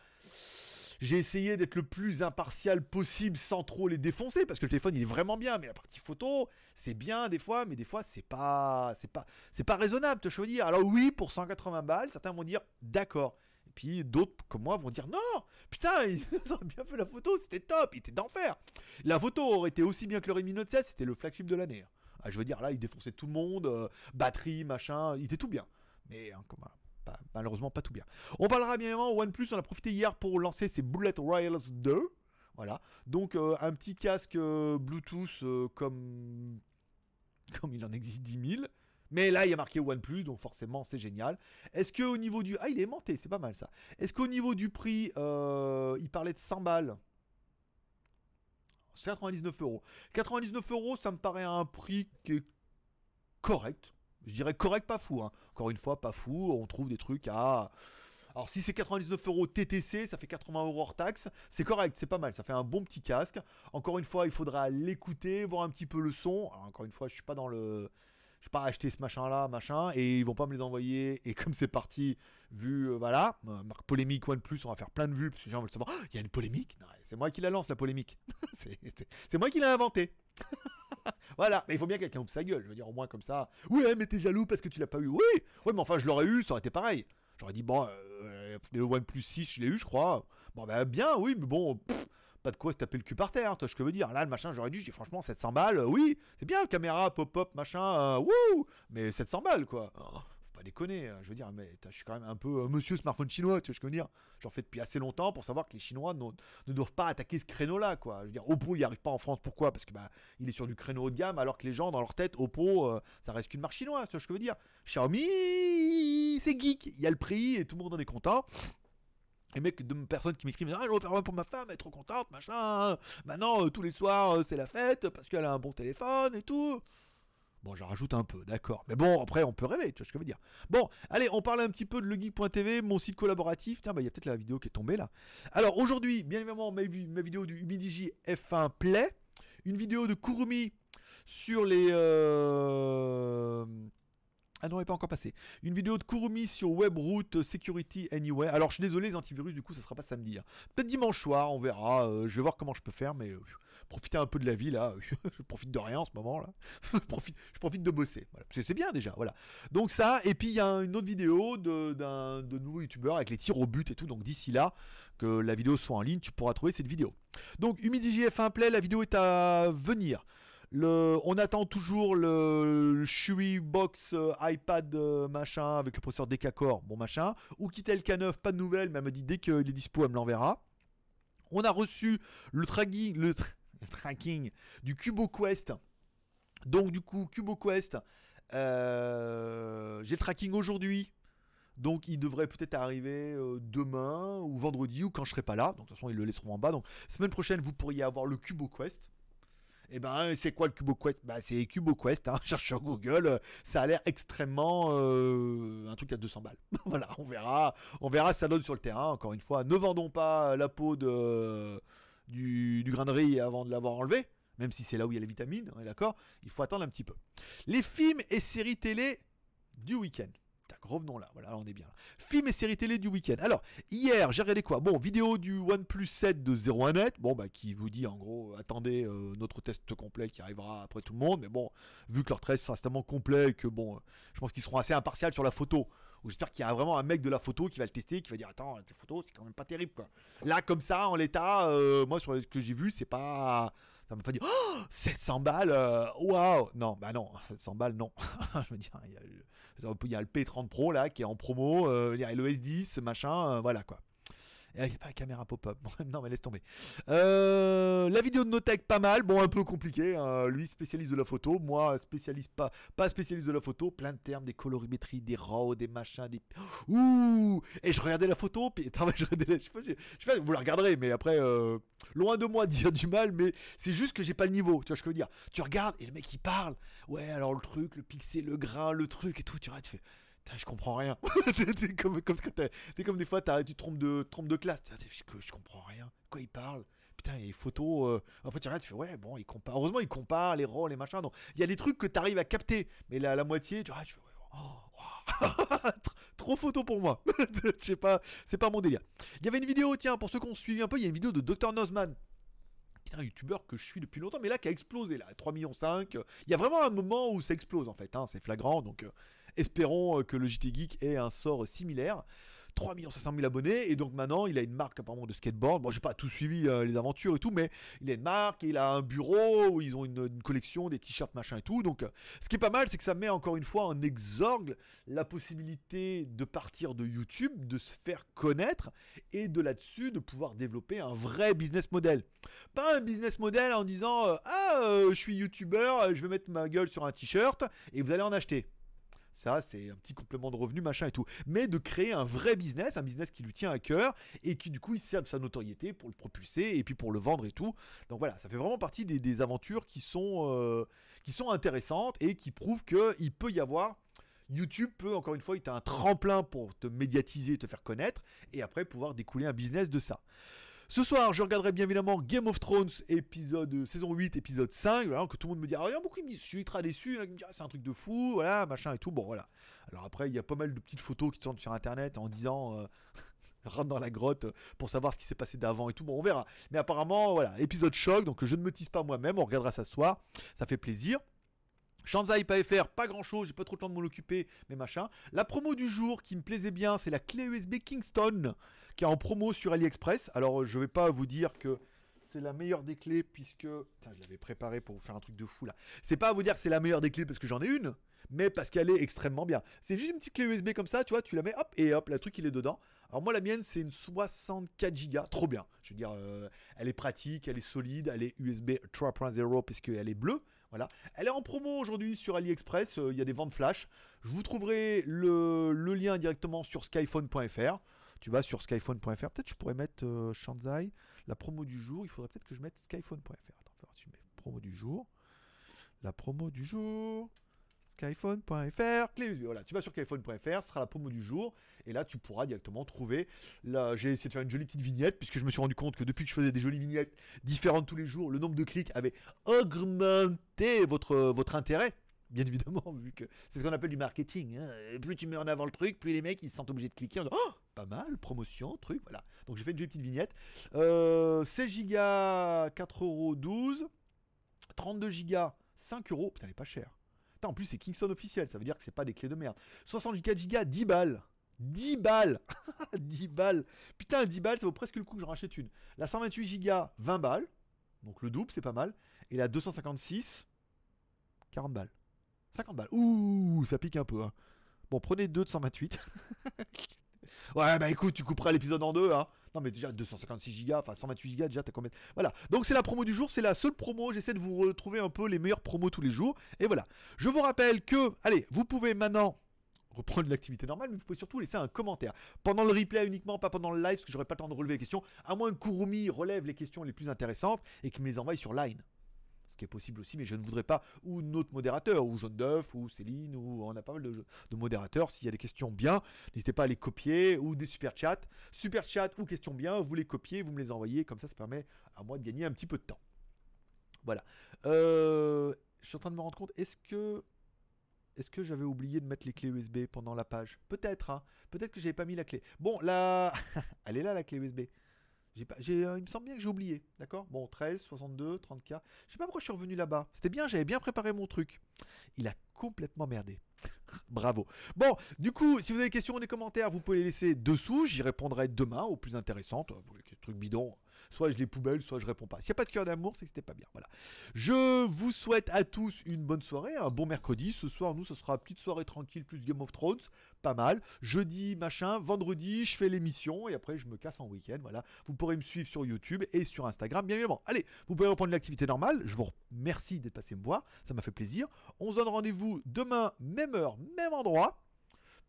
J'ai essayé d'être le plus impartial possible sans trop les défoncer parce que le téléphone il est vraiment bien, mais la partie photo c'est bien des fois, mais des fois c'est pas, c'est pas, c'est pas raisonnable te choisir. Alors oui, pour 180 balles, certains vont dire d'accord. Puis d'autres comme moi vont dire non, putain, [LAUGHS] ils ont bien fait la photo, c'était top, il était d'enfer. La photo aurait été aussi bien que le Redmi Note 7, c'était le flagship de l'année. Ah, je veux dire, là, il défonçait tout le monde, euh, batterie, machin, il était tout bien. Mais hein, malheureusement, pas tout bien. On parlera bien évidemment OnePlus, on a profité hier pour lancer ses Bullet Royals 2. Voilà. Donc, euh, un petit casque euh, Bluetooth comme, [LAUGHS] comme il en existe 10 000. Mais là, il y a marqué OnePlus, donc forcément, c'est génial. Est-ce qu'au niveau du... Ah, il est aimanté, c'est pas mal ça. Est-ce qu'au niveau du prix, euh, il parlait de 100 balles? 99 euros. 99 euros, ça me paraît un prix qui est correct. Je dirais correct, pas fou. hein. Encore une fois, pas fou. On trouve des trucs à. Alors si c'est 99 euros TTC, ça fait 80 euros hors taxe. C'est correct, c'est pas mal. Ça fait un bon petit casque. Encore une fois, il faudra l'écouter, voir un petit peu le son. Encore une fois, je suis pas dans le. Je pas acheté ce machin là, machin, et ils vont pas me les envoyer. Et comme c'est parti, vu, euh, voilà, euh, marque polémique OnePlus, on va faire plein de vues, parce que les gens veulent savoir, il y a une polémique? C'est moi qui la lance, la polémique. [LAUGHS] c'est moi qui l'ai inventée. [LAUGHS] voilà, mais il faut bien que quelqu'un ouvre sa gueule, je veux dire, au moins comme ça. Ouais, mais t'es jaloux parce que tu l'as pas eu. Oui, ouais, mais enfin, je l'aurais eu, ça aurait été pareil. J'aurais dit, bon, euh, le OnePlus 6, je l'ai eu, je crois. Bon, bah, bien, oui, mais bon, pas de quoi se taper le cul par terre, toi, ce que je veux dire. Là, le machin, j'aurais dû, je dis, franchement, 700 balles, euh, oui, c'est bien, caméra, pop-up, machin, euh, wouh, mais 700 balles, quoi. Oh, faut pas déconner, euh, je veux dire, mais je suis quand même un peu euh, monsieur smartphone chinois, tu vois ce que je veux dire. J'en fais depuis assez longtemps pour savoir que les Chinois ne doivent pas attaquer ce créneau-là, quoi. Je veux dire, Oppo, il n'y arrive pas en France, pourquoi? Parce que bah, il est sur du créneau haut de gamme, alors que les gens, dans leur tête, Oppo, euh, ça reste qu'une marque chinoise, tu vois ce que je veux dire. Xiaomi, c'est geek, il y a le prix et tout le monde en est content. Les mecs, de personnes qui m'écrivent, ah, je vais faire un pour ma femme, elle est trop contente, machin. Maintenant, euh, tous les soirs, euh, c'est la fête parce qu'elle a un bon téléphone et tout. Bon, j'en rajoute un peu, d'accord. Mais bon, après, on peut rêver, tu vois ce que je veux dire. Bon, allez, on parle un petit peu de legeek.tv, mon site collaboratif. Tiens, bah, il y a peut-être la vidéo qui est tombée là. Alors, aujourd'hui, bien évidemment, ma, ma vidéo du Humidigi F1 Play. Une vidéo de Kurumi sur les. euh, Ah non, elle n'est pas encore passée. Une vidéo de Kurumi sur Webroot Security Anyway. Alors, je suis désolé, les antivirus, du coup, ça sera pas samedi. hein. Peut-être dimanche soir, on verra. euh, je vais voir comment je peux faire, mais euh, profitez un peu de la vie là. [LAUGHS] je profite de rien en ce moment là. [LAUGHS] je, profite, de bosser. C'est bien déjà. Voilà. Donc ça, et puis il y a une autre vidéo de, d'un de nouveaux youtubeurs avec les tirs au but et tout. Donc d'ici là, que la vidéo soit en ligne, tu pourras trouver cette vidéo. Donc Humidigi F1 Play, la vidéo est à venir. On attend toujours le, Shui Box euh, iPad euh, machin avec le processeur Decacore, bon machin. Ou quitter le K9, pas de nouvelles, mais elle me dit dès qu'il est dispo, elle me l'enverra. On a reçu le tracking, du Cubo Quest. Donc du coup, Cubo Quest, euh, j'ai le tracking aujourd'hui. Donc il devrait peut-être arriver demain ou vendredi ou quand je serai pas là. Donc de toute façon ils le laisseront en bas. Donc semaine prochaine vous pourriez avoir le Cubo Quest. Et ben c'est quoi le Cubo Quest? Bah c'est Cubo Quest, hein, [LAUGHS] cherche sur Google, euh, ça a l'air extrêmement euh, un truc à 200 balles. [LAUGHS] voilà, on verra, on verra ça donne sur le terrain. Encore une fois, ne vendons pas la peau de du, du grain de avant de l'avoir enlevé, même si c'est là où il y a les vitamines, on est d'accord Il faut attendre un petit peu. Les films et séries télé du week-end. Tac, revenons là, voilà, là, on est bien. là. Films et séries télé du week-end. Alors, hier, j'ai regardé quoi? Bon, vidéo du OnePlus 7 de 01net, bon, bah, qui vous dit en gros, attendez euh, notre test complet qui arrivera après tout le monde, mais bon, vu que leur test sera tellement complet que bon, euh, je pense qu'ils seront assez impartials sur la photo. J'espère qu'il y a vraiment un mec de la photo qui va le tester, qui va dire attends, tes photos, c'est quand même pas terrible quoi. Là, comme ça, en l'état, euh, moi, sur ce que j'ai vu, c'est pas. Ça m'a pas dit oh, 700 balles, waouh Non, bah non, [LAUGHS] 700 balles, non. [LAUGHS] je veux dire, il y, a il y a le P30 Pro là qui est en promo, il y a le S10, machin, euh, voilà quoi. Et Il n'y a pas la caméra pop-up. [LAUGHS] non, mais laisse tomber. Euh, la vidéo de Notech, pas mal. Bon, un peu compliqué. hein. Lui, spécialiste de la photo. Moi, spécialiste pas, pas spécialiste de la photo. Plein de termes, des colorimétries, des RAW, des machins, des. [GASPS] Ouh Et je regardais la photo. Puis, [LAUGHS] je, regardais je sais pas si, je sais pas, vous la regarderez, mais après, euh, loin de moi dire du mal, mais c'est juste que j'ai pas le niveau. Tu vois ce que je veux dire Tu regardes et le mec il parle. Ouais, alors le truc, le pixel, le grain, le truc et tout. Tu regardes, tu fais. Je comprends rien. [LAUGHS] c'est comme, comme, comme des fois, tu trompes de, trompes de classe. Que je comprends rien. Quoi il parle? Putain, il y a photos. euh, Après, tu regardes, tu fais, ouais, bon, il compare. Heureusement, il compare les rôles, les machins. Donc, il y a des trucs que tu arrives à capter. Mais la, moitié, tu regardes, tu fais, ouais, oh, [LAUGHS] Trop photo pour moi. [LAUGHS] Je sais pas, c'est pas mon délire. Il y avait une vidéo, tiens, pour ceux qui ont suivi un peu, il y a une vidéo de Dr. Nozman. Un youtubeur que je suis depuis longtemps, mais là qui a explosé, là, 3 millions 5. Il y a vraiment un moment où ça explose en fait, hein, c'est flagrant, donc euh, espérons euh, que le JT Geek ait un sort similaire. 3 500 000 abonnés, et donc maintenant il a une marque apparemment de skateboard. Bon, j'ai pas tout suivi euh, les aventures et tout, mais il a une marque, il a un bureau où ils ont une, collection, des t-shirts, machin et tout. Donc, euh, ce qui est pas mal, c'est que ça met encore une fois en exorgue la possibilité de partir de YouTube, de se faire connaître et de là-dessus de pouvoir développer un vrai business model. Pas un business model en disant Ah, je suis YouTuber, je vais mettre ma gueule sur un t-shirt et vous allez en acheter. Ça, c'est un petit complément de revenu, machin et tout. Mais de créer un vrai business, un business qui lui tient à cœur et qui, du coup, il sert de sa notoriété pour le propulser et puis pour le vendre et tout. Donc voilà, ça fait vraiment partie des, aventures qui sont, euh, qui sont intéressantes et qui prouvent qu'il peut y avoir. YouTube peut, encore une fois, être un tremplin pour te médiatiser, te faire connaître, et après pouvoir découler un business de ça. Ce soir, je regarderai bien évidemment Game of Thrones, épisode euh, saison 8, épisode 5. Voilà, que tout le monde me dit, ah, il y a beaucoup, je suis très déçu. Ah, c'est un truc de fou, voilà, machin et tout. Bon, voilà. Alors après, il y a pas mal de petites photos qui tournent sur internet en disant. Euh, [LAUGHS] rentre dans la grotte pour savoir ce qui s'est passé d'avant et tout. Bon, on verra. Mais apparemment, voilà, épisode choc, donc je ne me tisse pas moi-même. On regardera ça ce soir. Ça fait plaisir. Shanzai pas pas grand chose, j'ai pas trop le temps de m'en occuper, mais machin. La promo du jour qui me plaisait bien, c'est la clé USB Kingston qui est en promo sur AliExpress. Alors, je vais pas vous dire que c'est la meilleure des clés puisque. Putain, je l'avais préparé pour vous faire un truc de fou là. C'est pas à vous dire que c'est la meilleure des clés parce que j'en ai une, mais parce qu'elle est extrêmement bien. C'est juste une petite clé USB comme ça, tu vois, tu la mets, hop, et hop, le truc il est dedans. Alors moi la mienne c'est une 64 Go, trop bien. Je veux dire, euh, elle est pratique, elle est solide, elle est USB 3.0 puisqu'elle est bleue. Voilà. Elle est en promo aujourd'hui sur AliExpress, euh, il y a des ventes flash. Je vous trouverai le lien directement sur skyphone.fr tu vas sur skyphone.fr. Peut-être je pourrais mettre euh, Shanzai, la promo du jour. Il faudrait peut-être que je mette skyphone.fr. Attends, on va voir promo du jour. La promo du jour. Skyphone.fr. Voilà, tu vas sur skyphone.fr, ce sera la promo du jour. Et là, tu pourras directement trouver. Là, j'ai essayé de faire une jolie petite vignette, puisque je me suis rendu compte que depuis que je faisais des jolies vignettes différentes tous les jours, le nombre de clics avait augmenté votre, votre intérêt bien [LAUGHS] évidemment, vu que c'est ce qu'on appelle du marketing. Hein. Plus tu mets en avant le truc, plus les mecs ils se sentent obligés de cliquer. En oh, pas mal, promotion, truc, voilà. Donc j'ai fait une petite vignette. 16 Go, 4,12€. 32 Go, 5 euros. Putain, elle est pas cher. en plus, c'est Kingston officiel, ça veut dire que c'est pas des clés de merde. 64 Go, 10 balles. 10 balles [LAUGHS] 10 balles Putain, 10 balles, ça vaut presque le coup que j'en rachète une. La 128 Go, 20 balles. Donc le double, c'est pas mal. Et la 256, 40 balles. 50 balles. Ouh, ça pique un peu. Hein. Bon, prenez deux de 128. [LAUGHS] ouais, bah écoute, tu couperas l'épisode en deux. Hein. Non, mais déjà 256 Go, enfin 128 Go, déjà t'as combien Voilà. Donc c'est la promo du jour, c'est la seule promo. J'essaie de vous retrouver un peu les meilleures promos tous les jours. Et voilà. Je vous rappelle que, allez, vous pouvez maintenant reprendre l'activité normale, mais vous pouvez surtout laisser un commentaire. Pendant le replay uniquement, pas pendant le live, parce que j'aurai pas le temps de relever les questions, à moins que Kurumi relève les questions les plus intéressantes et qu'il me les envoie sur Line ce qui est possible aussi, mais je ne voudrais pas, ou notre modérateur, ou Jaune d'œuf, ou Céline, ou on a pas mal de, modérateurs. S'il y a des questions bien, n'hésitez pas à les copier, ou des super chats. Super chat ou questions bien, vous les copiez, vous me les envoyez, comme ça, ça permet à moi de gagner un petit peu de temps. Voilà. Euh, je suis en train de me rendre compte, est-ce que est-ce que j'avais oublié de mettre les clés USB pendant la page? Peut-être, hein. Peut-être que j'avais pas mis la clé. Bon, là, [LAUGHS] elle est là la clé USB. J'ai euh, il me semble bien que j'ai oublié, d'accord? Bon, 13, 62, 30K. Je sais pas pourquoi je suis revenu là-bas. C'était bien, j'avais bien préparé mon truc. Il a complètement merdé. [LAUGHS] Bravo. Bon, du coup, si vous avez des questions dans les commentaires, vous pouvez les laisser dessous. J'y répondrai demain aux plus intéressantes. Les trucs bidons, soit je les poubelle, soit je réponds pas. S'il n'y a pas de cœur d'amour, c'est que c'était pas bien. Voilà. Je vous souhaite à tous une bonne soirée, un bon mercredi. Ce soir, nous, ce sera petite soirée tranquille plus Game of Thrones, pas mal. Jeudi, machin, vendredi, je fais l'émission et après je me casse en week-end. Voilà. Vous pourrez me suivre sur YouTube et sur Instagram, bien évidemment. Allez, vous pouvez reprendre l'activité normale. Je vous remercie d'être passé me voir, ça m'a fait plaisir. On se donne rendez-vous demain, même heure, même endroit.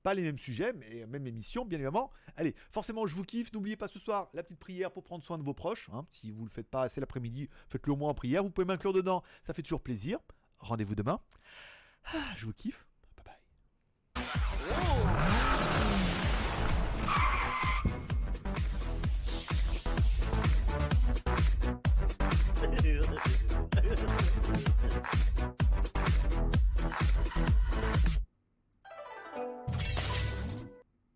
Pas les mêmes sujets, mais même émission, bien évidemment. Allez, forcément, je vous kiffe. N'oubliez pas ce soir la petite prière pour prendre soin de vos proches. Hein. Si vous ne le faites pas assez l'après-midi, faites-le au moins en prière. Vous pouvez m'inclure dedans, ça fait toujours plaisir. Rendez-vous demain. Ah, je vous kiffe.